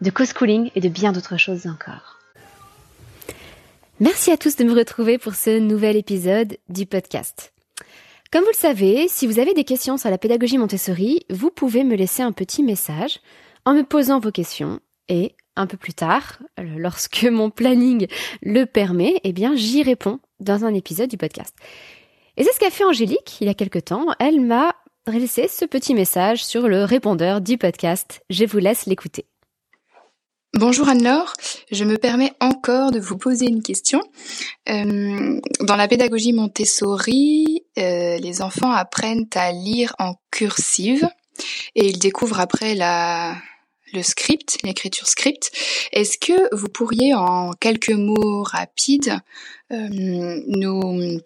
de co-schooling et de bien d'autres choses encore. Merci à tous de me retrouver pour ce nouvel épisode du podcast. Comme vous le savez, si vous avez des questions sur la pédagogie Montessori, vous pouvez me laisser un petit message en me posant vos questions et un peu plus tard, lorsque mon planning le permet, eh bien, j'y réponds dans un épisode du podcast. Et c'est ce qu'a fait Angélique il y a quelque temps. Elle m'a laissé ce petit message sur le répondeur du podcast. Je vous laisse l'écouter. Bonjour Anne-Laure, je me permets encore de vous poser une question. Euh, dans la pédagogie Montessori, euh, les enfants apprennent à lire en cursive et ils découvrent après la, le script, l'écriture script. Est-ce que vous pourriez en quelques mots rapides euh, nous,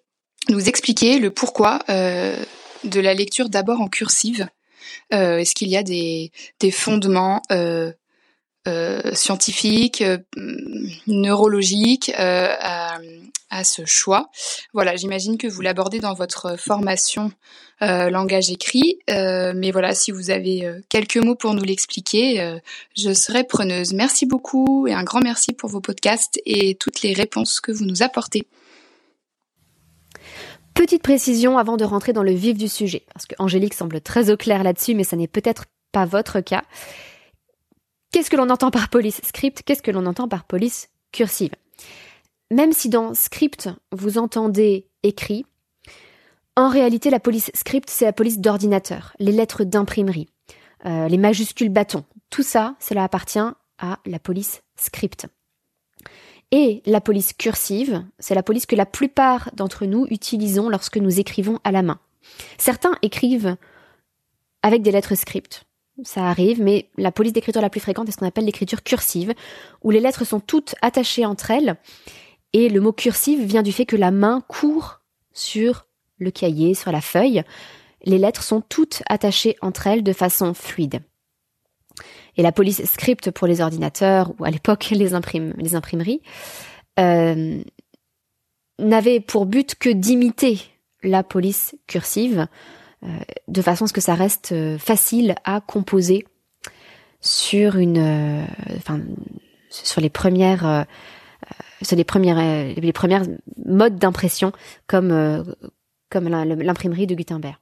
nous expliquer le pourquoi de la lecture d'abord en cursive? Est-ce qu'il y a des, des fondements scientifique, euh, neurologique euh, à, à, ce choix. Voilà, j'imagine que vous l'abordez dans votre formation langage écrit, mais voilà, si vous avez quelques mots pour nous l'expliquer, je serai preneuse. Merci beaucoup et un grand merci pour vos podcasts et toutes les réponses que vous nous apportez. Petite précision avant de rentrer dans le vif du sujet, parce que Angélique semble très au clair là-dessus, mais ça n'est peut-être pas votre cas. Qu'est-ce que l'on entend par police script? Qu'est-ce que l'on entend par police cursive? Même si dans script, vous entendez écrit, en réalité, la police script, c'est la police d'ordinateur, les lettres d'imprimerie, euh, les majuscules bâtons. Tout ça, cela appartient à la police script. Et la police cursive, c'est la police que la plupart d'entre nous utilisons lorsque nous écrivons à la main. Certains écrivent avec des lettres script ça arrive, mais la police d'écriture la plus fréquente est ce qu'on appelle l'écriture cursive, où les lettres sont toutes attachées entre elles, et le mot cursive vient du fait que la main court sur le cahier, sur la feuille. Les lettres sont toutes attachées entre elles de façon fluide. Et la police script pour les ordinateurs, ou à l'époque les, les imprimeries, euh, n'avait pour but que d'imiter la police cursive, de façon à ce que ça reste euh, facile à composer sur une, euh, enfin, sur les premières, sur les premières, les premières modes d'impression comme comme l'imprimerie de Gutenberg.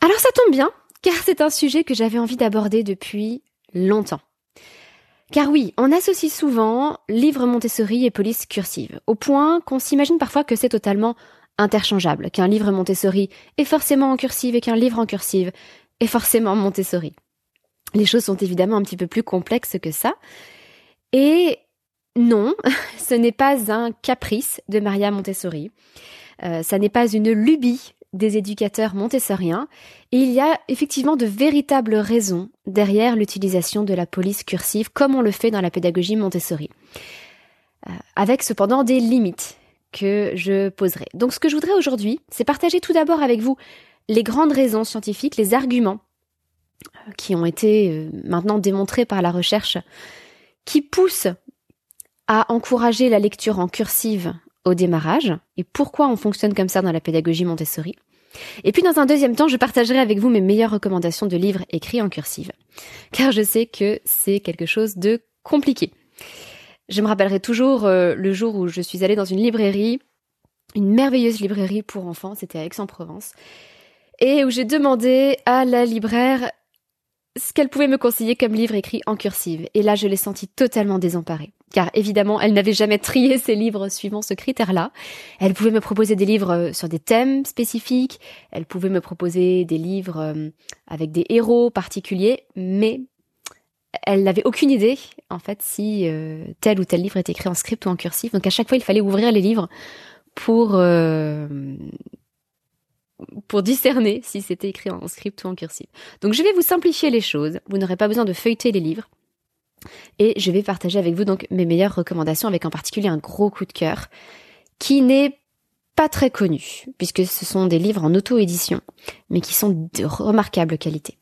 Alors ça tombe bien, car c'est un sujet que j'avais envie d'aborder depuis longtemps. Car oui, on associe souvent livre Montessori et police cursive, au point qu'on s'imagine parfois que c'est totalement interchangeable, qu'un livre Montessori est forcément en cursive et qu'un livre en cursive est forcément Montessori. Les choses sont évidemment un petit peu plus complexes que ça. Et non, ce n'est pas un caprice de Maria Montessori. Euh, ça n'est pas une lubie des éducateurs montessoriens. Et il y a effectivement de véritables raisons derrière l'utilisation de la police cursive comme on le fait dans la pédagogie Montessori. Euh, avec cependant des limites que je poserai. Donc ce que je voudrais aujourd'hui, c'est partager tout d'abord avec vous les grandes raisons scientifiques, les arguments euh, qui ont été euh, maintenant démontrés par la recherche, qui poussent à encourager la lecture en cursive au démarrage, et pourquoi on fonctionne comme ça dans la pédagogie Montessori. Et puis dans un deuxième temps, je partagerai avec vous mes meilleures recommandations de livres écrits en cursive, car je sais que c'est quelque chose de compliqué. Je me rappellerai toujours euh, le jour où je suis allée dans une librairie, une merveilleuse librairie pour enfants, c'était à Aix-en-Provence, et où j'ai demandé à la libraire ce qu'elle pouvait me conseiller comme livre écrit en cursive. Et là, je l'ai sentie totalement désemparée. Car évidemment, elle n'avait jamais trié ses livres suivant ce critère-là. Elle pouvait me proposer des livres euh, sur des thèmes spécifiques, elle pouvait me proposer des livres euh, avec des héros particuliers, mais elle n'avait aucune idée, en fait, si euh, tel ou tel livre était écrit en script ou en cursif. Donc à chaque fois, il fallait ouvrir les livres pour euh, pour discerner si c'était écrit en script ou en cursif. Donc je vais vous simplifier les choses. Vous n'aurez pas besoin de feuilleter les livres. Et je vais partager avec vous donc mes meilleures recommandations avec en particulier un gros coup de cœur qui n'est pas très connu puisque ce sont des livres en auto-édition mais qui sont de remarquable qualité.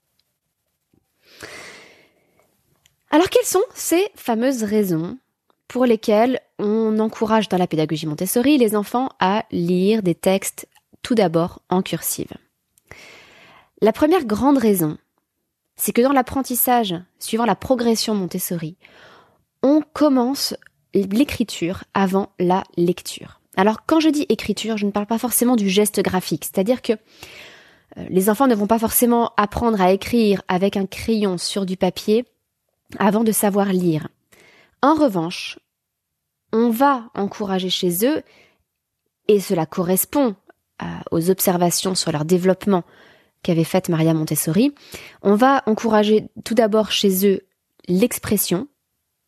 Alors quelles sont ces fameuses raisons pour lesquelles on encourage dans la pédagogie Montessori les enfants à lire des textes tout d'abord en cursive? La première grande raison, c'est que dans l'apprentissage, suivant la progression Montessori, on commence l'écriture avant la lecture. Alors quand je dis écriture, je ne parle pas forcément du geste graphique, c'est-à-dire que euh, les enfants ne vont pas forcément apprendre à écrire avec un crayon sur du papier avant de savoir lire. En revanche, on va encourager chez eux, et cela correspond euh, aux observations sur leur développement qu'avait faite Maria Montessori, on va encourager tout d'abord chez eux l'expression,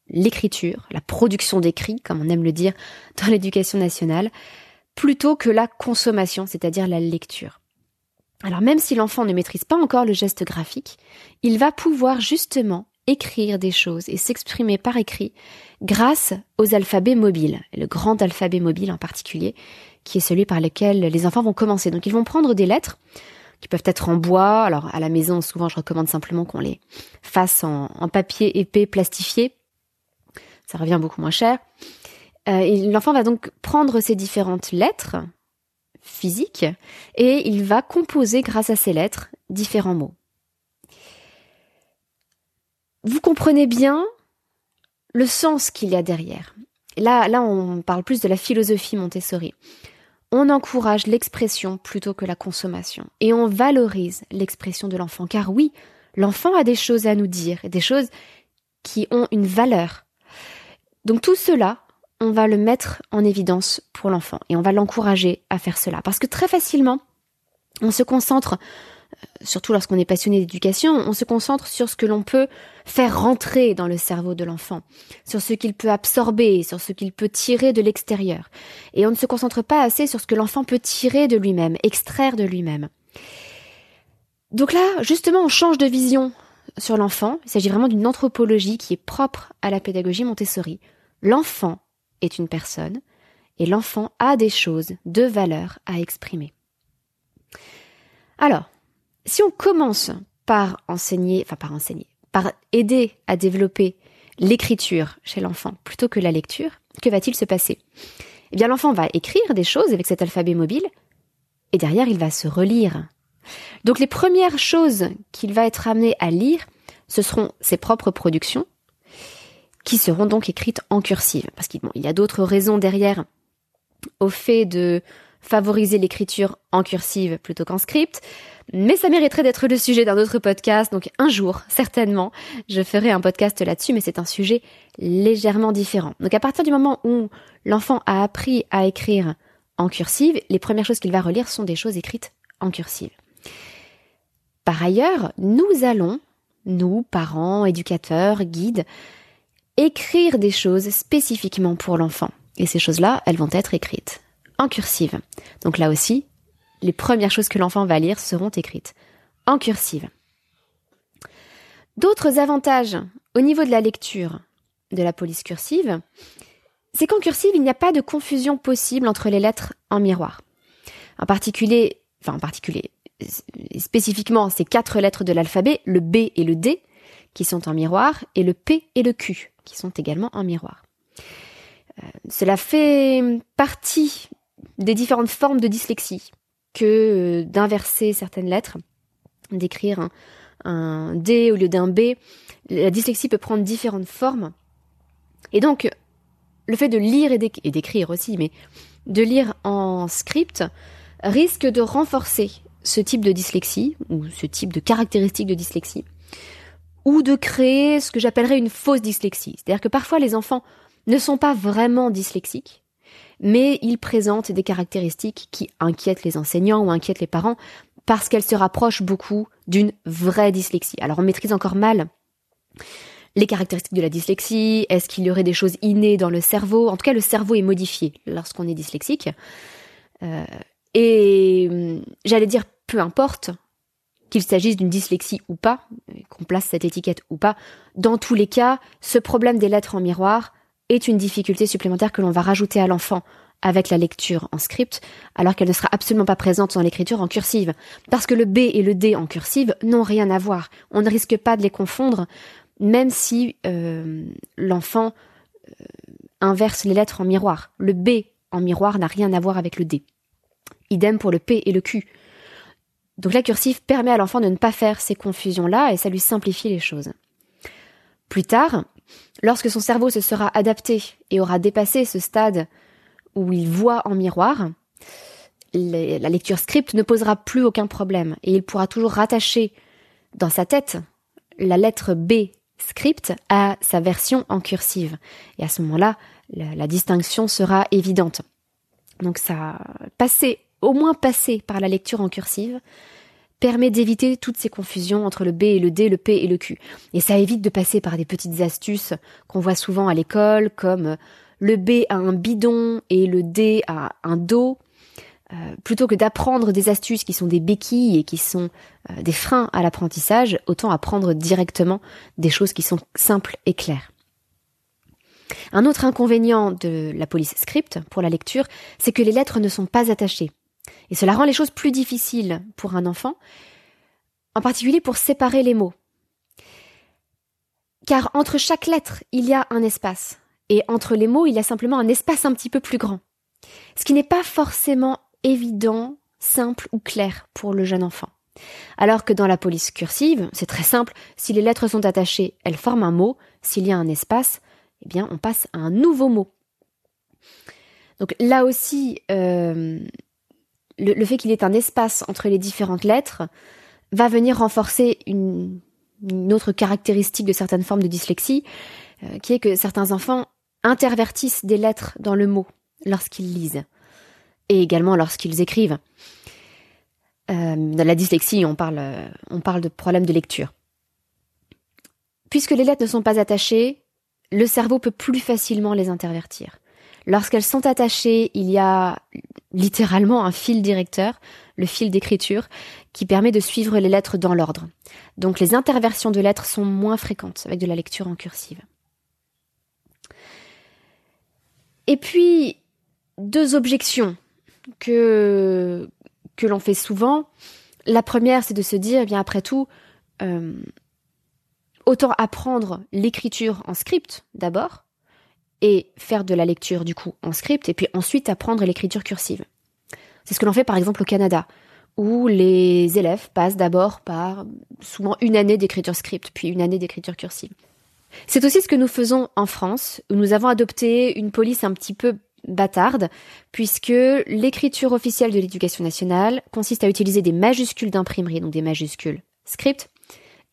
l'écriture, la production d'écrits, comme on aime le dire dans l'éducation nationale, plutôt que la consommation, c'est-à-dire la lecture. Alors même si l'enfant ne maîtrise pas encore le geste graphique, il va pouvoir justement écrire des choses et s'exprimer par écrit grâce aux alphabets mobiles, le grand alphabet mobile en particulier, qui est celui par lequel les enfants vont commencer. Donc ils vont prendre des lettres qui peuvent être en bois. Alors à la maison, souvent je recommande simplement qu'on les fasse en, papier épais plastifié. Ça revient beaucoup moins cher. Euh, l'enfant va donc prendre ces différentes lettres physiques et il va composer grâce à ces lettres différents mots. Vous comprenez bien le sens qu'il y a derrière. Là, là, on parle plus de la philosophie Montessori. On encourage l'expression plutôt que la consommation. Et on valorise l'expression de l'enfant. Car oui, l'enfant a des choses à nous dire, des choses qui ont une valeur. Donc tout cela, on va le mettre en évidence pour l'enfant et on va l'encourager à faire cela. Parce que très facilement, on se concentre surtout lorsqu'on est passionné d'éducation, on se concentre sur ce que l'on peut faire rentrer dans le cerveau de l'enfant, sur ce qu'il peut absorber, sur ce qu'il peut tirer de l'extérieur. Et on ne se concentre pas assez sur ce que l'enfant peut tirer de lui-même, extraire de lui-même. Donc là, justement, on change de vision sur l'enfant. Il s'agit vraiment d'une anthropologie qui est propre à la pédagogie Montessori. L'enfant est une personne et l'enfant a des choses de valeur à exprimer. Alors, si on commence par enseigner, enfin par enseigner, par aider à développer l'écriture chez l'enfant plutôt que la lecture, que va-t-il se passer? Eh bien l'enfant va écrire des choses avec cet alphabet mobile et derrière il va se relire. Donc les premières choses qu'il va être amené à lire, ce seront ses propres productions qui seront donc écrites en cursive. Parce qu'il y a d'autres raisons derrière au fait de favoriser l'écriture en cursive plutôt qu'en script. Mais ça mériterait d'être le sujet d'un autre podcast, donc un jour, certainement, je ferai un podcast là-dessus, mais c'est un sujet légèrement différent. Donc à partir du moment où l'enfant a appris à écrire en cursive, les premières choses qu'il va relire sont des choses écrites en cursive. Par ailleurs, nous allons, nous, parents, éducateurs, guides, écrire des choses spécifiquement pour l'enfant. Et ces choses-là, elles vont être écrites en cursive. Donc là aussi, les premières choses que l'enfant va lire seront écrites en cursive. D'autres avantages au niveau de la lecture de la police cursive, c'est qu'en cursive, il n'y a pas de confusion possible entre les lettres en miroir. En particulier, enfin en particulier, spécifiquement ces quatre lettres de l'alphabet, le B et le D, qui sont en miroir, et le P et le Q, qui sont également en miroir. Euh, cela fait partie des différentes formes de dyslexie que euh, d'inverser certaines lettres, d'écrire un, D au lieu d'un B. La dyslexie peut prendre différentes formes. Et donc, le fait de lire et d'écrire aussi, mais de lire en script risque de renforcer ce type de dyslexie, ou ce type de caractéristique de dyslexie, ou de créer ce que j'appellerais une fausse dyslexie. C'est-à-dire que parfois les enfants ne sont pas vraiment dyslexiques, mais il présente des caractéristiques qui inquiètent les enseignants ou inquiètent les parents parce qu'elles se rapprochent beaucoup d'une vraie dyslexie. Alors on maîtrise encore mal les caractéristiques de la dyslexie, est-ce qu'il y aurait des choses innées dans le cerveau? En tout cas, le cerveau est modifié lorsqu'on est dyslexique. Euh, et hum, j'allais dire, peu importe, qu'il s'agisse d'une dyslexie ou pas, qu'on place cette étiquette ou pas, dans tous les cas, ce problème des lettres en miroir est une difficulté supplémentaire que l'on va rajouter à l'enfant avec la lecture en script, alors qu'elle ne sera absolument pas présente dans l'écriture en cursive. Parce que le B et le D en cursive n'ont rien à voir. On ne risque pas de les confondre, même si euh, l'enfant euh, inverse les lettres en miroir. Le B en miroir n'a rien à voir avec le D. Idem pour le P et le Q. Donc la cursive permet à l'enfant de ne pas faire ces confusions-là et ça lui simplifie les choses. Plus tard, lorsque son cerveau se sera adapté et aura dépassé ce stade où il voit en miroir, la lecture script ne posera plus aucun problème et il pourra toujours rattacher dans sa tête la lettre B script à sa version en cursive. Et à ce moment-là, la, distinction sera évidente. Donc ça, passer, au moins passer par la lecture en cursive, permet d'éviter toutes ces confusions entre le B et le D, le P et le Q. Et ça évite de passer par des petites astuces qu'on voit souvent à l'école, comme le B a un bidon et le D a un dos, euh, plutôt que d'apprendre des astuces qui sont des béquilles et qui sont euh, des freins à l'apprentissage, autant apprendre directement des choses qui sont simples et claires. Un autre inconvénient de la police script pour la lecture, c'est que les lettres ne sont pas attachées. Et cela rend les choses plus difficiles pour un enfant, en particulier pour séparer les mots. Car entre chaque lettre, il y a un espace et entre les mots, il y a simplement un espace un petit peu plus grand. Ce qui n'est pas forcément évident, simple ou clair pour le jeune enfant. Alors que dans la police cursive, c'est très simple, si les lettres sont attachées, elles forment un mot, s'il y a un espace, eh bien on passe à un nouveau mot. Donc là aussi, euh, le, fait qu'il y ait un espace entre les différentes lettres va venir renforcer une, autre caractéristique de certaines formes de dyslexie, euh, qui est que certains enfants intervertissent des lettres dans le mot lorsqu'ils lisent et également lorsqu'ils écrivent. Euh, dans la dyslexie, on parle, on parle de problèmes de lecture. Puisque les lettres ne sont pas attachées, le cerveau peut plus facilement les intervertir. Lorsqu'elles sont attachées, il y a littéralement un fil directeur, le fil d'écriture, qui permet de suivre les lettres dans l'ordre. Donc les interversions de lettres sont moins fréquentes avec de la lecture en cursive. Et puis, deux objections que, que l'on fait souvent. La première, c'est de se dire, eh bien après tout, euh, autant apprendre l'écriture en script d'abord, et faire de la lecture du coup en script, et puis ensuite apprendre l'écriture cursive. C'est ce que l'on fait par exemple au Canada, où les élèves passent d'abord par souvent une année d'écriture script, puis une année d'écriture cursive. C'est aussi ce que nous faisons en France, où nous avons adopté une police un petit peu bâtarde, puisque l'écriture officielle de l'éducation nationale consiste à utiliser des majuscules d'imprimerie, donc des majuscules script,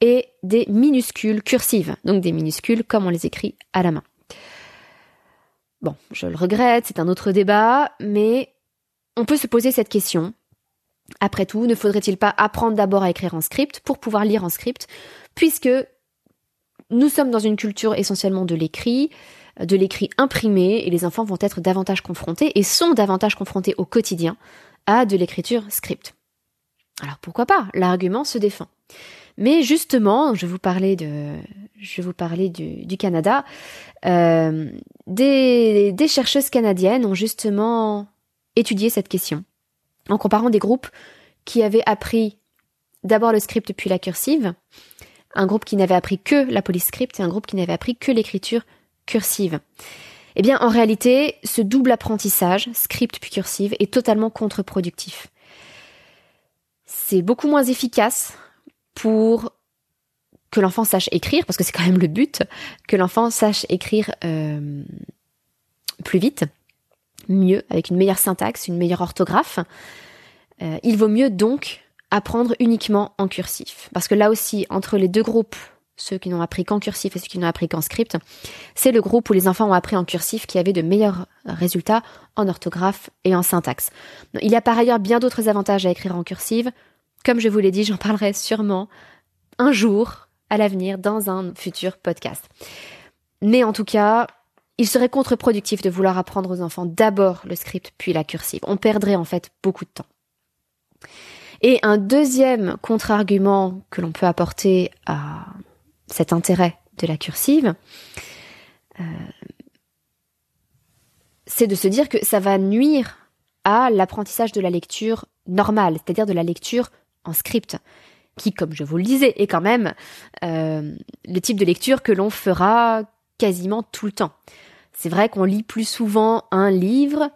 et des minuscules cursives, donc des minuscules comme on les écrit à la main. Bon, je le regrette, c'est un autre débat, mais on peut se poser cette question. Après tout, ne faudrait-il pas apprendre d'abord à écrire en script pour pouvoir lire en script, puisque nous sommes dans une culture essentiellement de l'écrit, de l'écrit imprimé, et les enfants vont être davantage confrontés, et sont davantage confrontés au quotidien, à de l'écriture script. Alors pourquoi pas? L'argument se défend. Mais justement, je vous parler de, je vous parler du, Canada. Euh, des, des chercheuses canadiennes ont justement étudié cette question en comparant des groupes qui avaient appris d'abord le script puis la cursive un groupe qui n'avait appris que la police script et un groupe qui n'avait appris que l'écriture cursive. Eh bien, en réalité, ce double apprentissage, script puis cursive, est totalement contre-productif. C'est beaucoup moins efficace pour que l'enfant sache écrire, parce que c'est quand même le but, que l'enfant sache écrire euh, plus vite, mieux, avec une meilleure syntaxe, une meilleure orthographe. Euh, il vaut mieux donc apprendre uniquement en cursif. Parce que là aussi, entre les deux groupes, ceux qui n'ont appris qu'en cursif et ceux qui n'ont appris qu'en script, c'est le groupe où les enfants ont appris en cursif qui avait de meilleurs résultats en orthographe et en syntaxe. Il y a par ailleurs bien d'autres avantages à écrire en cursive. Comme je vous l'ai dit, j'en parlerai sûrement un jour à l'avenir dans un futur podcast. Mais en tout cas, il serait contre-productif de vouloir apprendre aux enfants d'abord le script puis la cursive. On perdrait en fait beaucoup de temps. Et un deuxième contre-argument que l'on peut apporter à cet intérêt de la cursive, euh, c'est de se dire que ça va nuire à l'apprentissage de la lecture normale, c'est-à-dire de la lecture en script, qui, comme je vous le disais, est quand même euh, le type de lecture que l'on fera quasiment tout le temps. C'est vrai qu'on lit plus souvent un livre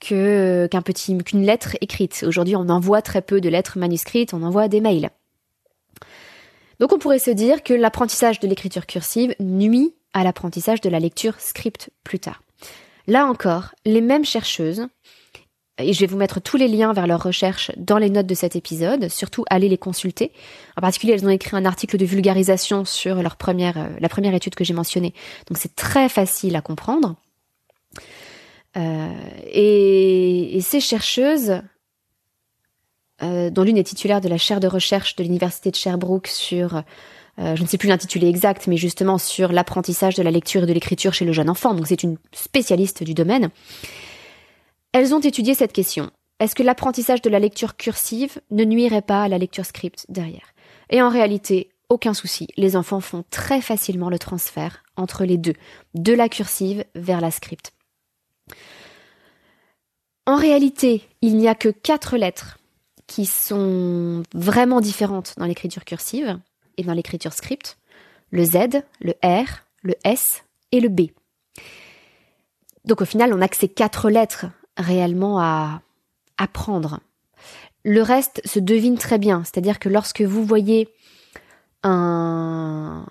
qu'un petit qu'une lettre écrite. Aujourd'hui, on envoie très peu de lettres manuscrites, on envoie des mails. Donc on pourrait se dire que l'apprentissage de l'écriture cursive nuit à l'apprentissage de la lecture script plus tard. Là encore, les mêmes chercheuses, et je vais vous mettre tous les liens vers leurs recherches dans les notes de cet épisode, surtout allez les consulter. En particulier, elles ont écrit un article de vulgarisation sur euh, la première étude que j'ai mentionnée. Donc c'est très facile à comprendre. Euh, et, ces chercheuses, euh, dont l'une est titulaire de la chaire de recherche de l'université de Sherbrooke sur, je ne sais plus l'intitulé exact, mais justement sur l'apprentissage de la lecture et de l'écriture chez le jeune enfant, donc c'est une spécialiste du domaine, elles ont étudié cette question. Est-ce que l'apprentissage de la lecture cursive ne nuirait pas à la lecture script derrière? Et en réalité, aucun souci, les enfants font très facilement le transfert entre les deux, de la cursive vers la script. En réalité, il n'y a que quatre lettres qui sont vraiment différentes dans l'écriture cursive et dans l'écriture script. Le Z, le R, le S et le B. Donc au final, on n'a que ces quatre lettres réellement à apprendre. Le reste se devine très bien, c'est-à-dire que lorsque vous voyez la,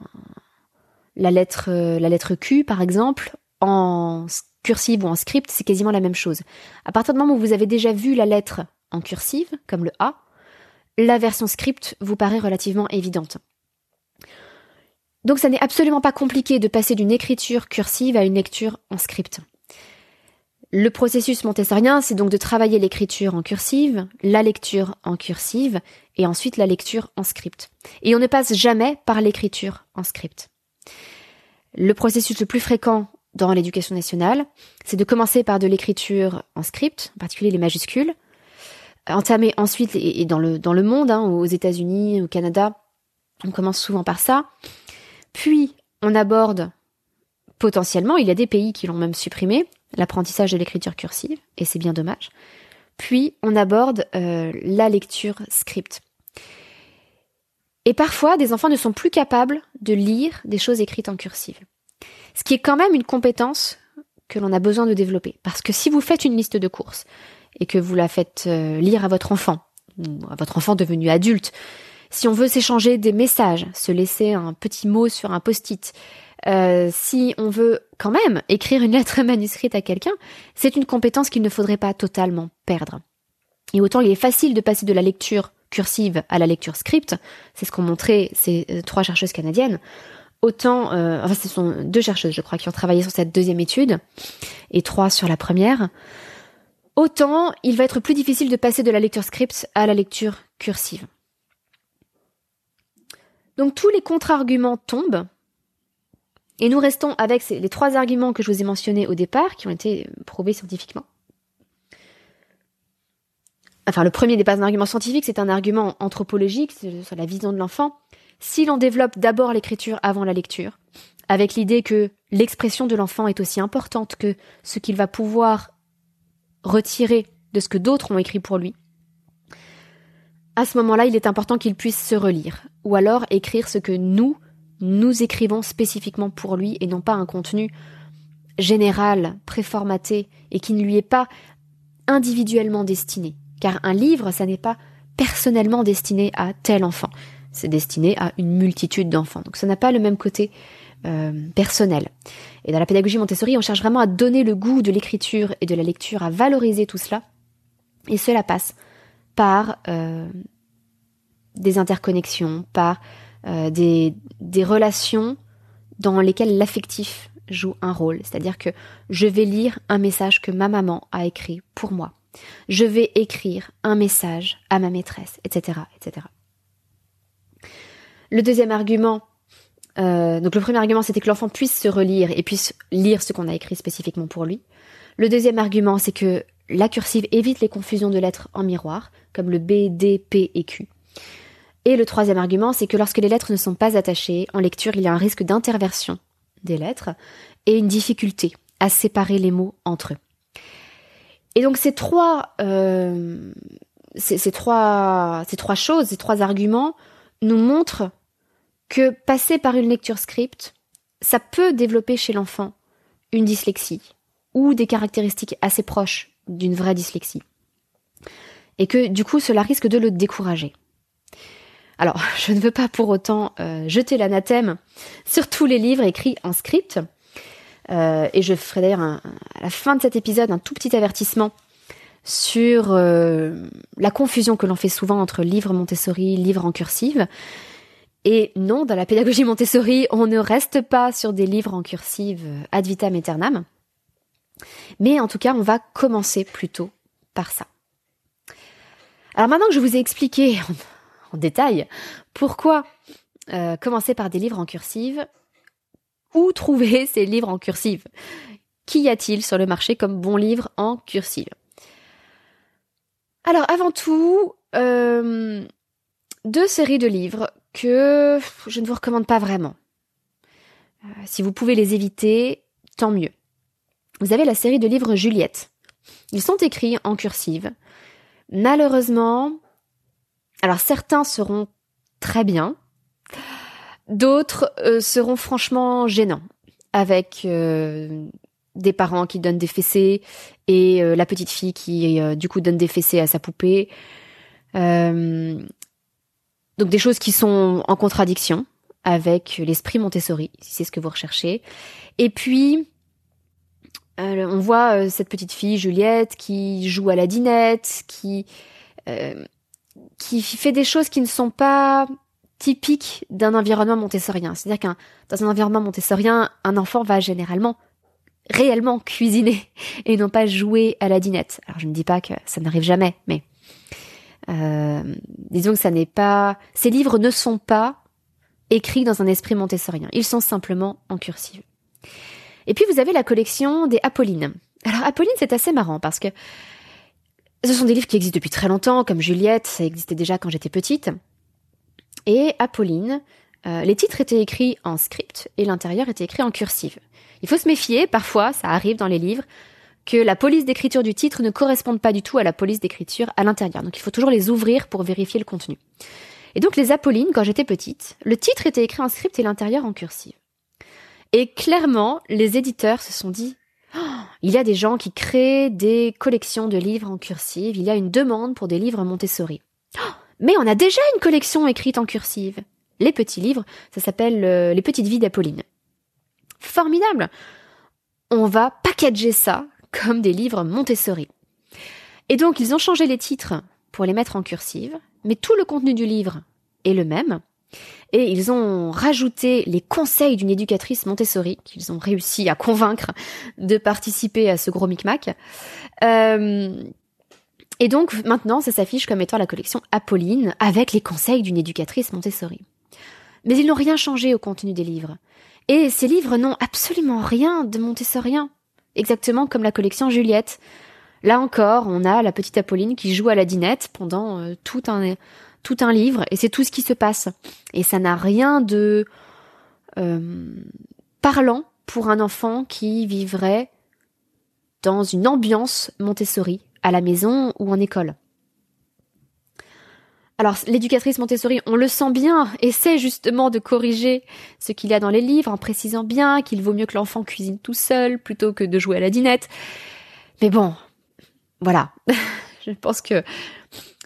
lettre, la lettre Q, par exemple, en cursive ou en script, c'est quasiment la même chose. À partir du moment où vous avez déjà vu la lettre en cursive, comme le A, la version script vous paraît relativement évidente. Donc ça n'est absolument pas compliqué de passer d'une écriture cursive à une lecture en script. Le processus montessorien, c'est donc de travailler l'écriture en cursive, la lecture en cursive, et ensuite la lecture en script. Et on ne passe jamais par l'écriture en script. Le processus le plus fréquent dans l'éducation nationale, c'est de commencer par de l'écriture en script, en particulier les majuscules, entamer ensuite, et dans le, dans le monde, hein, aux États-Unis, au Canada, on commence souvent par ça, puis on aborde potentiellement, il y a des pays qui l'ont même supprimé, l'apprentissage de l'écriture cursive, et c'est bien dommage, puis on aborde euh, la lecture script. Et parfois, des enfants ne sont plus capables de lire des choses écrites en cursive. Ce qui est quand même une compétence que l'on a besoin de développer. Parce que si vous faites une liste de courses et que vous la faites euh, lire à votre enfant, ou à votre enfant devenu adulte, si on veut s'échanger des messages, se laisser un petit mot sur un post-it, euh, si on veut quand même écrire une lettre manuscrite à quelqu'un, c'est une compétence qu'il ne faudrait pas totalement perdre. Et autant il est facile de passer de la lecture cursive à la lecture script, c'est ce qu'ont montré ces euh, trois chercheuses canadiennes, autant, euh, enfin ce sont deux chercheuses je crois qui ont travaillé sur cette deuxième étude et trois sur la première, autant il va être plus difficile de passer de la lecture script à la lecture cursive. Donc tous les contre-arguments tombent et nous restons avec les trois arguments que je vous ai mentionnés au départ qui ont été prouvés scientifiquement. Enfin, le premier n'est pas un argument scientifique, c'est un argument anthropologique sur la vision de l'enfant si l'on développe d'abord l'écriture avant la lecture, avec l'idée que l'expression de l'enfant est aussi importante que ce qu'il va pouvoir retirer de ce que d'autres ont écrit pour lui, à ce moment-là, il est important qu'il puisse se relire, ou alors écrire ce que nous, nous écrivons spécifiquement pour lui et non pas un contenu général, préformaté, et qui ne lui est pas individuellement destiné. Car un livre, ça n'est pas personnellement destiné à tel enfant c'est destiné à une multitude d'enfants. Donc ça n'a pas le même côté euh, personnel. Et dans la pédagogie Montessori, on cherche vraiment à donner le goût de l'écriture et de la lecture, à valoriser tout cela. Et cela passe par euh, des interconnexions, par euh, des, relations dans lesquelles l'affectif joue un rôle. C'est-à-dire que je vais lire un message que ma maman a écrit pour moi. Je vais écrire un message à ma maîtresse, etc., etc. Le deuxième argument, euh, donc le premier argument, c'était que l'enfant puisse se relire et puisse lire ce qu'on a écrit spécifiquement pour lui. Le deuxième argument, c'est que la cursive évite les confusions de lettres en miroir, comme le B, D, P et Q. Et le troisième argument, c'est que lorsque les lettres ne sont pas attachées, en lecture, il y a un risque d'interversion des lettres et une difficulté à séparer les mots entre eux. Et donc ces trois, euh, ces, trois, ces trois choses, ces trois arguments nous montrent que passer par une lecture script, ça peut développer chez l'enfant une dyslexie ou des caractéristiques assez proches d'une vraie dyslexie. Et que du coup cela risque de le décourager. Alors, je ne veux pas pour autant euh, jeter l'anathème sur tous les livres écrits en script. Euh, et je ferai d'ailleurs à la fin de cet épisode un tout petit avertissement sur euh, la confusion que l'on fait souvent entre livre Montessori, livre en cursive. Et non, dans la pédagogie Montessori, on ne reste pas sur des livres en cursive ad vitam aeternam. Mais en tout cas, on va commencer plutôt par ça. Alors maintenant que je vous ai expliqué en, détail pourquoi euh, commencer par des livres en cursive, où trouver ces livres en cursive? Qu'y a-t-il sur le marché comme bons livres en cursive? Alors avant tout, euh, deux séries de livres que je ne vous recommande pas vraiment. Euh, si vous pouvez les éviter, tant mieux. Vous avez la série de livres Juliette. Ils sont écrits en cursive. Malheureusement, alors certains seront très bien, d'autres euh, seront franchement gênants, avec euh, des parents qui donnent des fessées et la petite fille qui du coup donne des fessées à sa poupée. Donc des choses qui sont en contradiction avec l'esprit Montessori, si c'est ce que vous recherchez. Et puis, euh, on voit euh, cette petite fille, Juliette, qui joue à la dinette, qui, euh, qui fait des choses qui ne sont pas typiques d'un environnement montessorien. C'est-à-dire qu'un dans un environnement montessorien, un enfant va généralement réellement cuisiner et non pas jouer à la dinette. Alors je ne dis pas que ça n'arrive jamais, mais euh, disons que ça n'est pas, ces livres ne sont pas écrits dans un esprit montessorien. Ils sont simplement en cursive. Et puis vous avez la collection des Apolline. Alors Apolline, c'est assez marrant parce que ce sont des livres qui existent depuis très longtemps, comme Juliette, ça existait déjà quand j'étais petite. Et Apolline, euh, les titres étaient écrits en script et l'intérieur était écrit en cursive. Il faut se méfier, parfois, ça arrive dans les livres, que la police d'écriture du titre ne corresponde pas du tout à la police d'écriture à l'intérieur. Donc il faut toujours les ouvrir pour vérifier le contenu. Et donc les Apollines, quand j'étais petite, le titre était écrit en script et l'intérieur en cursive. Et clairement, les éditeurs se sont dit, il y a des gens qui créent des collections de livres en cursive, il y a une demande pour des livres Montessori. Mais on a déjà une collection écrite en cursive. Les petits livres, ça s'appelle euh, Les petites vies d'Apolline. Formidable. On va packager ça comme des livres Montessori. Et donc ils ont changé les titres pour les mettre en cursive, mais tout le contenu du livre est le même. Et ils ont rajouté les conseils d'une éducatrice Montessori qu'ils ont réussi à convaincre de participer à ce gros micmac. Euh, et donc maintenant, ça s'affiche comme étant la collection Apolline avec les conseils d'une éducatrice Montessori. Mais ils n'ont rien changé au contenu des livres. Et ces livres n'ont absolument rien de montessorien exactement comme la collection Juliette. Là encore, on a la petite Apolline qui joue à la dinette pendant euh, tout un tout un livre et c'est tout ce qui se passe. Et ça n'a rien de euh, parlant pour un enfant qui vivrait dans une ambiance Montessori à la maison ou en école. Alors l'éducatrice Montessori, on le sent bien, essaie justement de corriger ce qu'il y a dans les livres en précisant bien qu'il vaut mieux que l'enfant cuisine tout seul plutôt que de jouer à la dinette. Mais bon, voilà. Je pense que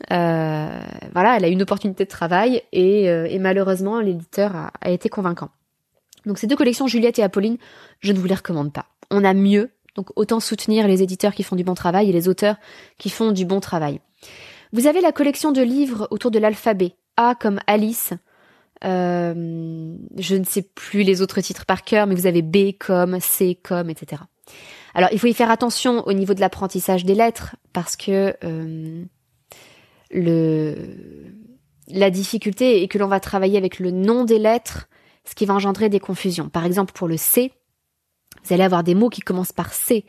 voilà, elle a une opportunité de travail et, euh, malheureusement l'éditeur a, a été convaincant. Donc ces deux collections, Juliette et Apolline, je ne vous les recommande pas. On a mieux, donc autant soutenir les éditeurs qui font du bon travail et les auteurs qui font du bon travail. Vous avez la collection de livres autour de l'alphabet. A comme Alice. Euh, je ne sais plus les autres titres par cœur, mais vous avez B comme, C comme, etc. Alors, il faut y faire attention au niveau de l'apprentissage des lettres, parce que euh, le, la difficulté est que l'on va travailler avec le nom des lettres, ce qui va engendrer des confusions. Par exemple, pour le C, vous allez avoir des mots qui commencent par C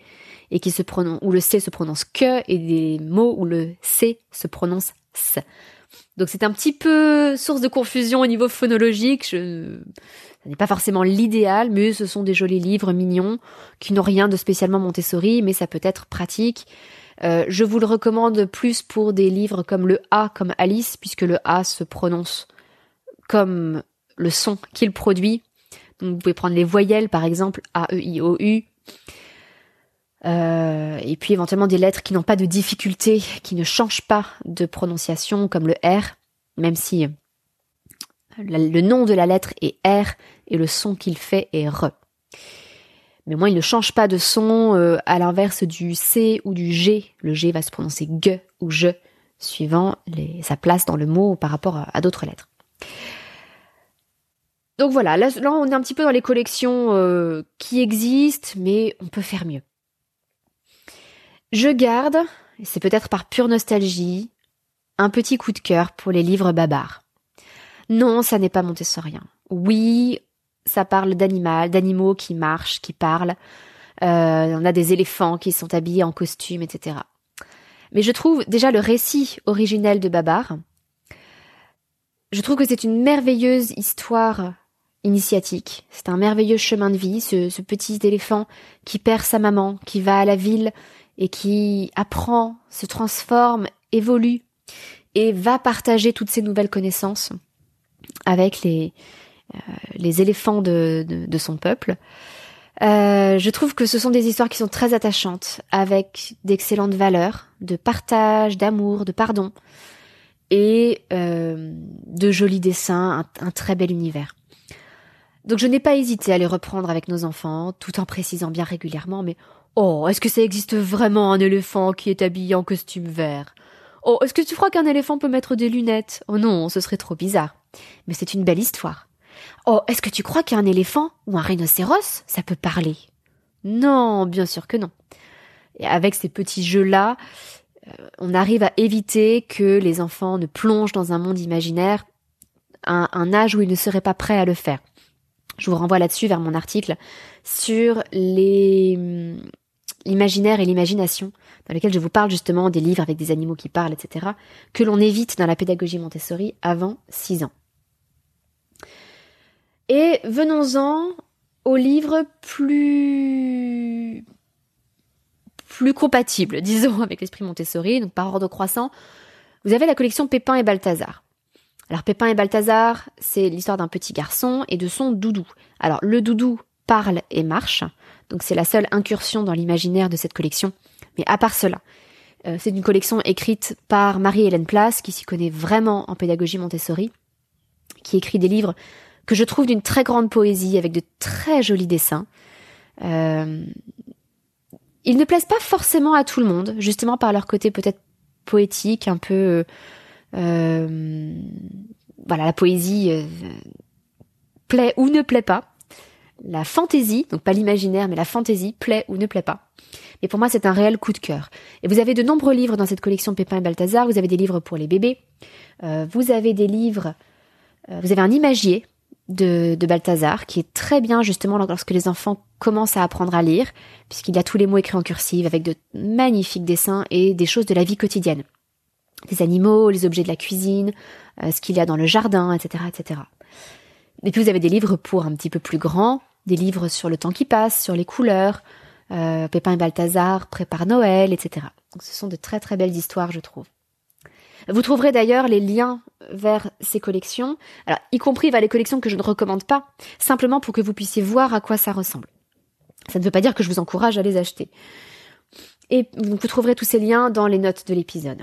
et qui se prononcent, où le C se prononce que et des mots où le C se prononce S. Donc c'est un petit peu source de confusion au niveau phonologique. Je... Ce n'est pas forcément l'idéal, mais ce sont des jolis livres mignons qui n'ont rien de spécialement Montessori, mais ça peut être pratique. Euh, je vous le recommande plus pour des livres comme le A, comme Alice, puisque le A se prononce comme le son qu'il produit. Donc vous pouvez prendre les voyelles, par exemple, A, E, I, O, U. Euh, et puis éventuellement des lettres qui n'ont pas de difficulté, qui ne changent pas de prononciation, comme le R, même si le nom de la lettre est R et le son qu'il fait est R. Mais moi, il ne change pas de son euh, à l'inverse du C ou du G. Le G va se prononcer G ou je, suivant sa place dans le mot par rapport à, d'autres lettres. Donc voilà, là, on est un petit peu dans les collections euh, qui existent, mais on peut faire mieux. Je garde, et c'est peut-être par pure nostalgie, un petit coup de cœur pour les livres babards. Non, ça n'est pas montessorien. Oui, ça parle d'animaux qui marchent, qui parlent. Euh, on a des éléphants qui sont habillés en costume, etc. Mais je trouve déjà le récit originel de Babar, je trouve que c'est une merveilleuse histoire initiatique. C'est un merveilleux chemin de vie, ce, ce, petit éléphant qui perd sa maman, qui va à la ville et qui apprend, se transforme, évolue et va partager toutes ses nouvelles connaissances avec les, les éléphants de, son peuple. Euh, je trouve que ce sont des histoires qui sont très attachantes, avec d'excellentes valeurs, de partage, d'amour, de pardon, et euh, de jolis dessins, un, très bel univers. Donc je n'ai pas hésité à les reprendre avec nos enfants, tout en précisant bien régulièrement, mais oh, est-ce que ça existe vraiment un éléphant qui est habillé en costume vert? Oh, est-ce que tu crois qu'un éléphant peut mettre des lunettes? Oh non, ce serait trop bizarre. Mais c'est une belle histoire. Oh, est-ce que tu crois qu'un éléphant ou un rhinocéros, ça peut parler? Non, bien sûr que non. Et avec ces petits jeux-là, euh, on arrive à éviter que les enfants ne plongent dans un monde imaginaire, un, un âge où ils ne seraient pas prêts à le faire. Je vous renvoie là-dessus vers mon article sur les hum, l'imaginaire et l'imagination, dans lequel je vous parle justement des livres avec des animaux qui parlent, etc., que l'on évite dans la pédagogie Montessori avant 6 ans. Et venons-en aux livres plus compatibles, disons, avec l'esprit Montessori, donc par ordre croissant. Vous avez la collection Pépin et Balthazar. Alors Pépin et Balthazar, c'est l'histoire d'un petit garçon et de son doudou. Alors le doudou parle et marche, donc c'est la seule incursion dans l'imaginaire de cette collection. Mais à part cela, euh, c'est une collection écrite par Marie-Hélène Place, qui s'y connaît vraiment en pédagogie Montessori, qui écrit des livres que je trouve d'une très grande poésie, avec de très jolis dessins. Euh, ils ne plaisent pas forcément à tout le monde, justement par leur côté peut-être poétique, un peu... Euh, voilà, la poésie euh, plaît ou ne plaît pas. La fantaisie, donc pas l'imaginaire, mais la fantaisie plaît ou ne plaît pas. Et pour moi, c'est un réel coup de cœur. Et vous avez de nombreux livres dans cette collection Pépin et Balthazar. Vous avez des livres pour les bébés. vous avez des livres. vous avez un imagier de, de Balthazar, qui est très bien justement lorsque les enfants commencent à apprendre à lire, puisqu'il a tous les mots écrits en cursive, avec de magnifiques dessins et des choses de la vie quotidienne. Les animaux, les objets de la cuisine, euh, ce qu'il y a dans le jardin, etc., etc. Et puis vous avez des livres pour un petit peu plus grands, des livres sur le temps qui passe, sur les couleurs, euh, Pépin et Balthazar prépare Noël, etc. Donc ce sont de très très belles histoires, je trouve. Vous trouverez d'ailleurs les liens vers ces collections, alors, y compris vers les collections que je ne recommande pas, simplement pour que vous puissiez voir à quoi ça ressemble. Ça ne veut pas dire que je vous encourage à les acheter. Et vous trouverez tous ces liens dans les notes de l'épisode.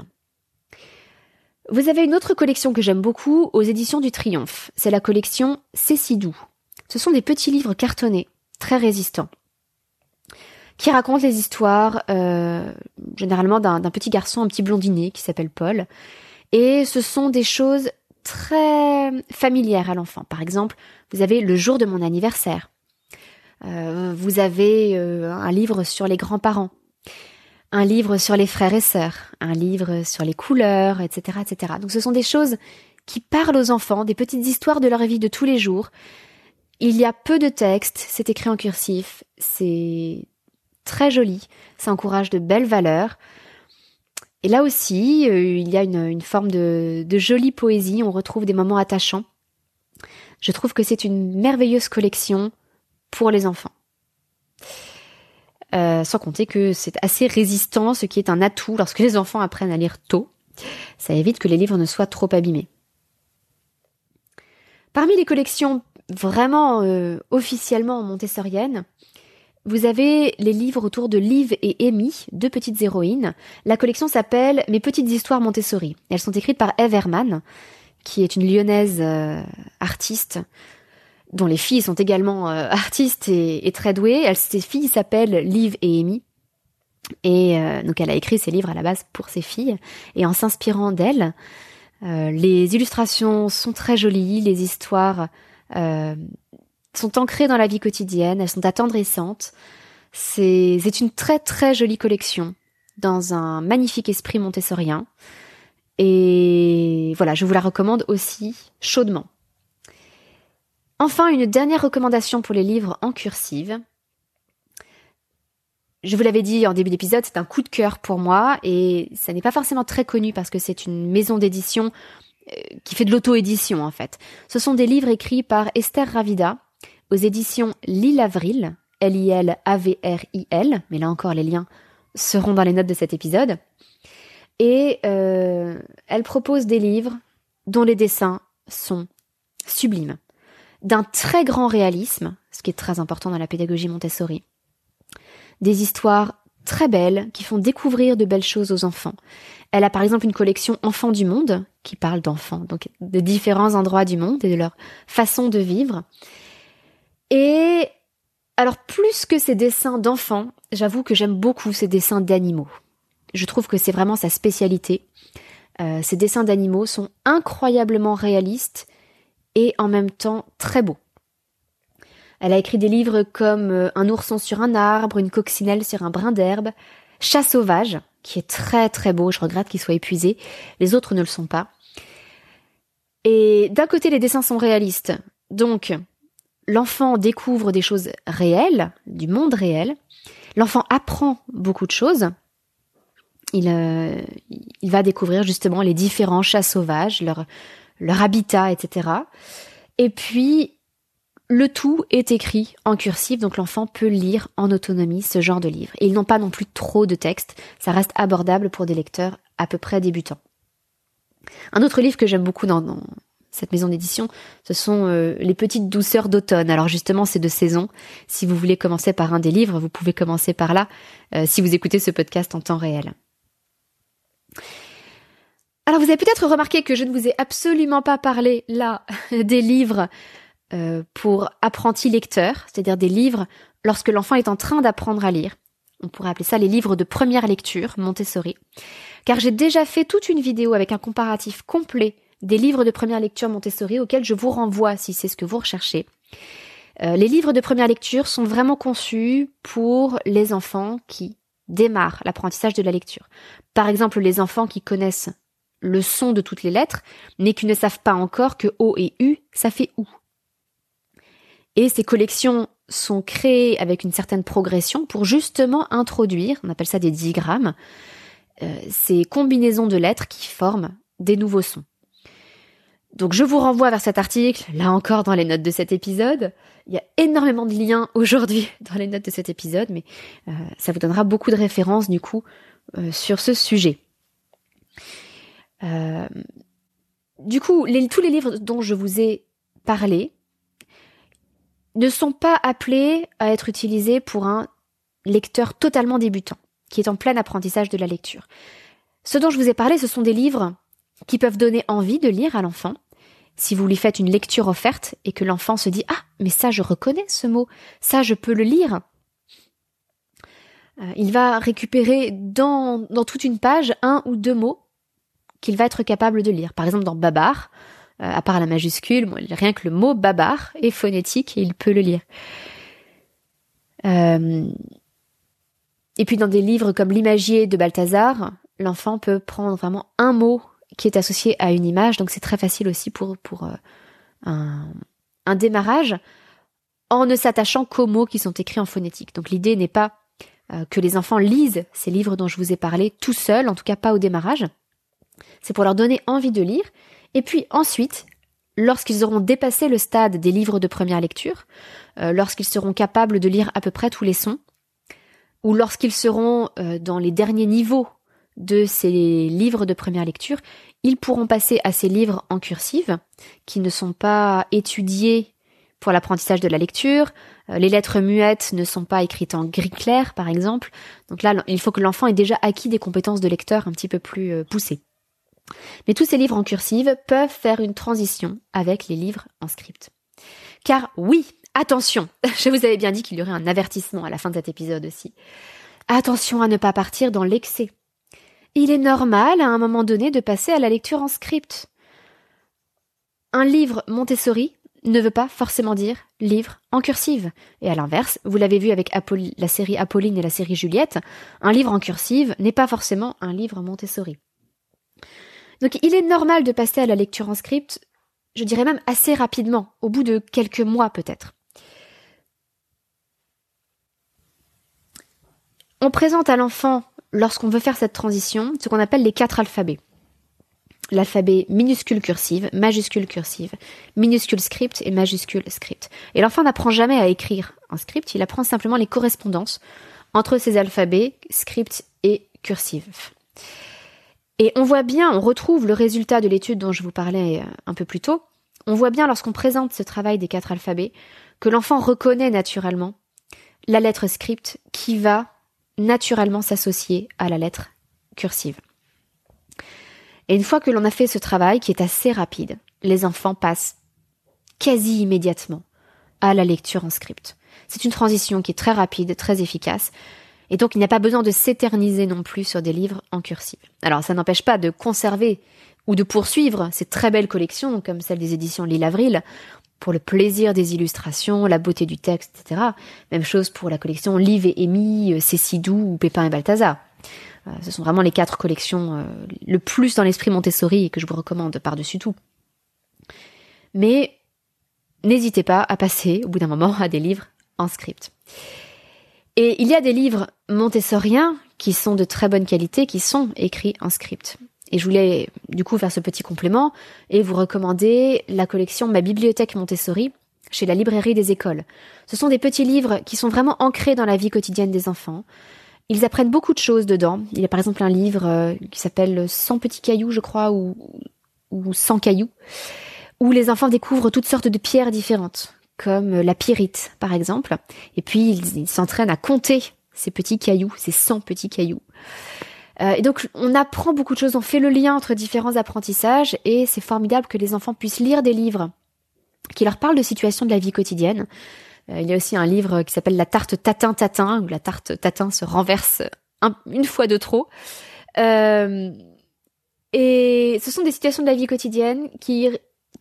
Vous avez une autre collection que j'aime beaucoup aux éditions du Triomphe. C'est la collection C'est si doux. Ce sont des petits livres cartonnés, très résistants qui raconte les histoires euh, généralement d'un petit garçon, un petit blondinet qui s'appelle Paul. Et ce sont des choses très familières à l'enfant. Par exemple, vous avez le jour de mon anniversaire. Euh, vous avez euh, un livre sur les grands-parents, un livre sur les frères et sœurs, un livre sur les couleurs, etc., etc. Donc ce sont des choses qui parlent aux enfants, des petites histoires de leur vie de tous les jours. Il y a peu de texte, c'est écrit en cursif, c'est très joli, ça encourage de belles valeurs. Et là aussi, euh, il y a une, forme de, jolie poésie, on retrouve des moments attachants. Je trouve que c'est une merveilleuse collection pour les enfants. Euh, sans compter que c'est assez résistant, ce qui est un atout lorsque les enfants apprennent à lire tôt. Ça évite que les livres ne soient trop abîmés. Parmi les collections vraiment euh, officiellement montessoriennes, vous avez les livres autour de Liv et Amy, deux petites héroïnes. La collection s'appelle Mes petites histoires Montessori. Elles sont écrites par Eve Herman, qui est une lyonnaise euh, artiste dont les filles sont également euh, artistes et, très douées. Elle, ses filles s'appellent Liv et Amy. Et euh, donc elle a écrit ses livres à la base pour ses filles. Et en s'inspirant d'elles, les illustrations sont très jolies, les histoires sont ancrées dans la vie quotidienne, elles sont attendrissantes. C'est une très très jolie collection dans un magnifique esprit montessorien. Et voilà, je vous la recommande aussi chaudement. Enfin, une dernière recommandation pour les livres en cursive. Je vous l'avais dit en début d'épisode, c'est un coup de cœur pour moi et ça n'est pas forcément très connu parce que c'est une maison d'édition euh, qui fait de l'auto-édition en fait. Ce sont des livres écrits par Esther Ravida aux éditions Lille Avril, L-I-L-A-V-R-I-L, mais là encore les liens seront dans les notes de cet épisode. Et euh, elle propose des livres dont les dessins sont sublimes d'un très grand réalisme, ce qui est très important dans la pédagogie Montessori. Des histoires très belles qui font découvrir de belles choses aux enfants. Elle a par exemple une collection Enfants du monde qui parle d'enfants, donc de différents endroits du monde et de leur façon de vivre. Et alors plus que ces dessins d'enfants, j'avoue que j'aime beaucoup ces dessins d'animaux. Je trouve que c'est vraiment sa spécialité. Euh, ces dessins d'animaux sont incroyablement réalistes et en même temps très beau. Elle a écrit des livres comme euh, Un ourson sur un arbre, Une coccinelle sur un brin d'herbe, Chat sauvage, qui est très très beau, je regrette qu'il soit épuisé, les autres ne le sont pas. Et d'un côté, les dessins sont réalistes, donc l'enfant découvre des choses réelles, du monde réel, l'enfant apprend beaucoup de choses, il, euh, va découvrir justement les différents chats sauvages, leur, leur habitat, etc. Et puis, le tout est écrit en cursif, donc l'enfant peut lire en autonomie ce genre de livre. Et ils n'ont pas non plus trop de texte, ça reste abordable pour des lecteurs à peu près débutants. Un autre livre que j'aime beaucoup dans, cette maison d'édition, ce sont euh, Les petites douceurs d'automne. Alors justement, c'est de saison. Si vous voulez commencer par un des livres, vous pouvez commencer par là, euh, si vous écoutez ce podcast en temps réel. Alors vous avez peut-être remarqué que je ne vous ai absolument pas parlé là des livres euh, pour apprentis lecteurs, c'est-à-dire des livres lorsque l'enfant est en train d'apprendre à lire. On pourrait appeler ça les livres de première lecture, Montessori. Car j'ai déjà fait toute une vidéo avec un comparatif complet des livres de première lecture Montessori auxquels je vous renvoie si c'est ce que vous recherchez. Euh, les livres de première lecture sont vraiment conçus pour les enfants qui démarrent l'apprentissage de la lecture. Par exemple, les enfants qui connaissent le son de toutes les lettres, mais qui ne savent pas encore que O et U, ça fait OU. Et ces collections sont créées avec une certaine progression pour justement introduire, on appelle ça des diagrammes, euh, ces combinaisons de lettres qui forment des nouveaux sons. Donc je vous renvoie vers cet article, là encore dans les notes de cet épisode. Il y a énormément de liens aujourd'hui dans les notes de cet épisode, mais euh, ça vous donnera beaucoup de références du coup euh, sur ce sujet. Euh, du coup, tous les livres dont je vous ai parlé ne sont pas appelés à être utilisés pour un lecteur totalement débutant, qui est en plein apprentissage de la lecture. Ce dont je vous ai parlé, ce sont des livres qui peuvent donner envie de lire à l'enfant. Si vous lui faites une lecture offerte et que l'enfant se dit Ah, mais ça je reconnais ce mot, ça je peux le lire. Euh, il va récupérer dans, dans toute une page un ou deux mots qu'il va être capable de lire. Par exemple, dans Babar, euh, à part la majuscule, rien que le mot Babar est phonétique et il peut le lire. Euh, et puis dans des livres comme L'imagier de Balthazar, l'enfant peut prendre vraiment un mot qui est associé à une image, donc c'est très facile aussi pour, euh, un, démarrage en ne s'attachant qu'aux mots qui sont écrits en phonétique. Donc l'idée n'est pas euh, que les enfants lisent ces livres dont je vous ai parlé tout seuls, en tout cas pas au démarrage. C'est pour leur donner envie de lire. Et puis ensuite, lorsqu'ils auront dépassé le stade des livres de première lecture, euh, lorsqu'ils seront capables de lire à peu près tous les sons, ou lorsqu'ils seront dans les derniers niveaux de ces livres de première lecture, ils pourront passer à ces livres en cursive, qui ne sont pas étudiés pour l'apprentissage de la lecture. Euh, les lettres muettes ne sont pas écrites en gris clair, par exemple. Donc là, il faut que l'enfant ait déjà acquis des compétences de lecteur un petit peu plus euh, poussées. Mais tous ces livres en cursive peuvent faire une transition avec les livres en script. Car oui, attention, je vous avais bien dit qu'il y aurait un avertissement à la fin de cet épisode aussi. Attention à ne pas partir dans l'excès. Il est normal à un moment donné de passer à la lecture en script. Un livre Montessori ne veut pas forcément dire livre en cursive. Et à l'inverse, vous l'avez vu avec la série Apolline et la série Juliette, un livre en cursive n'est pas forcément un livre Montessori. Donc il est normal de passer à la lecture en script, je dirais même assez rapidement, au bout de quelques mois peut-être. On présente à l'enfant, lorsqu'on veut faire cette transition, ce qu'on appelle les quatre alphabets l'alphabet minuscule cursive, majuscule cursive, minuscule script et majuscule script. Et l'enfant n'apprend jamais à écrire un script, il apprend simplement les correspondances entre ces alphabets, script et cursive. Et on voit bien, on retrouve le résultat de l'étude dont je vous parlais euh, un peu plus tôt, on voit bien lorsqu'on présente ce travail des quatre alphabets que l'enfant reconnaît naturellement la lettre script qui va naturellement s'associer à la lettre cursive. Et une fois que l'on a fait ce travail, qui est assez rapide, les enfants passent quasi immédiatement à la lecture en script. C'est une transition qui est très rapide, très efficace, et donc il n'y a pas besoin de s'éterniser non plus sur des livres en cursive. Alors ça n'empêche pas de conserver ou de poursuivre ces très belles collections, comme celle des éditions Lille Avril, pour le plaisir des illustrations, la beauté du texte, etc. Même chose pour la collection Liv et Amy, Cécidou ou Pépin et Balthazar. Euh, ce sont vraiment les quatre collections euh, le plus dans l'esprit Montessori et que je vous recommande par-dessus tout. Mais n'hésitez pas à passer au bout d'un moment à des livres en script. Et il y a des livres montessoriens qui sont de très bonne qualité, qui sont écrits en script. Et je voulais du coup faire ce petit complément et vous recommander la collection Ma bibliothèque Montessori chez la librairie des écoles. Ce sont des petits livres qui sont vraiment ancrés dans la vie quotidienne des enfants, ils apprennent beaucoup de choses dedans. Il y a par exemple un livre euh, qui s'appelle 100 petits cailloux, je crois, ou, ou 100 cailloux, où les enfants découvrent toutes sortes de pierres différentes, comme la pyrite, par exemple. Et puis, ils s'entraînent à compter ces petits cailloux, ces 100 petits cailloux. Euh, et donc, on apprend beaucoup de choses, on fait le lien entre différents apprentissages, et c'est formidable que les enfants puissent lire des livres qui leur parlent de situations de la vie quotidienne, euh, il y a aussi un livre qui s'appelle La tarte tatin tatin, où la tarte tatin se renverse une fois de trop. Euh, et ce sont des situations de la vie quotidienne qui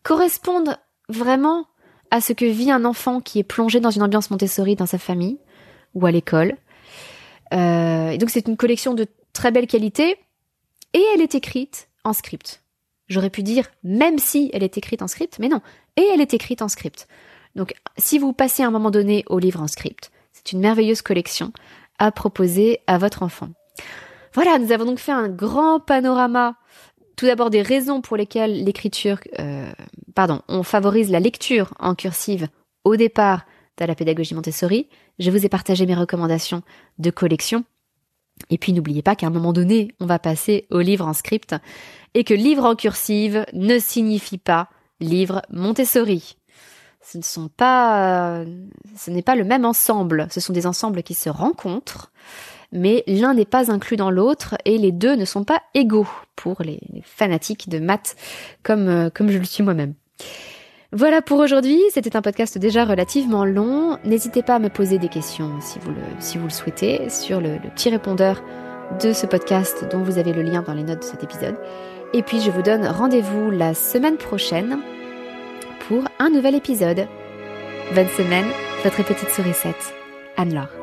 correspondent vraiment à ce que vit un enfant qui est plongé dans une ambiance Montessori dans sa famille ou à l'école. Et donc c'est une collection de très belle qualité et elle est écrite en script. J'aurais pu dire même si elle est écrite en script, mais non. Et elle est écrite en script. Donc, si vous passez un moment donné au livre en script, c'est une merveilleuse collection à proposer à votre enfant. Voilà, nous avons donc fait un grand panorama. Tout d'abord des raisons pour lesquelles l'écriture, euh, pardon, on favorise la lecture en cursive au départ de la pédagogie Montessori. Je vous ai partagé mes recommandations de collection. Et puis n'oubliez pas qu'à un moment donné, on va passer au livre en script et que livre en cursive ne signifie pas livre Montessori ce ne sont pas, ce n'est pas le même ensemble. Ce sont des ensembles qui se rencontrent, mais l'un n'est pas inclus dans l'autre et les deux ne sont pas égaux pour les, fanatiques de maths comme, euh, comme je le suis moi-même. Voilà pour aujourd'hui. C'était un podcast déjà relativement long. N'hésitez pas à me poser des questions si vous le, souhaitez sur le, le petit répondeur de ce podcast dont vous avez le lien dans les notes de cet épisode. Et puis je vous donne rendez-vous la semaine prochaine pour un nouvel épisode. Bonne semaine, votre petite sourisette, Anne-Laure.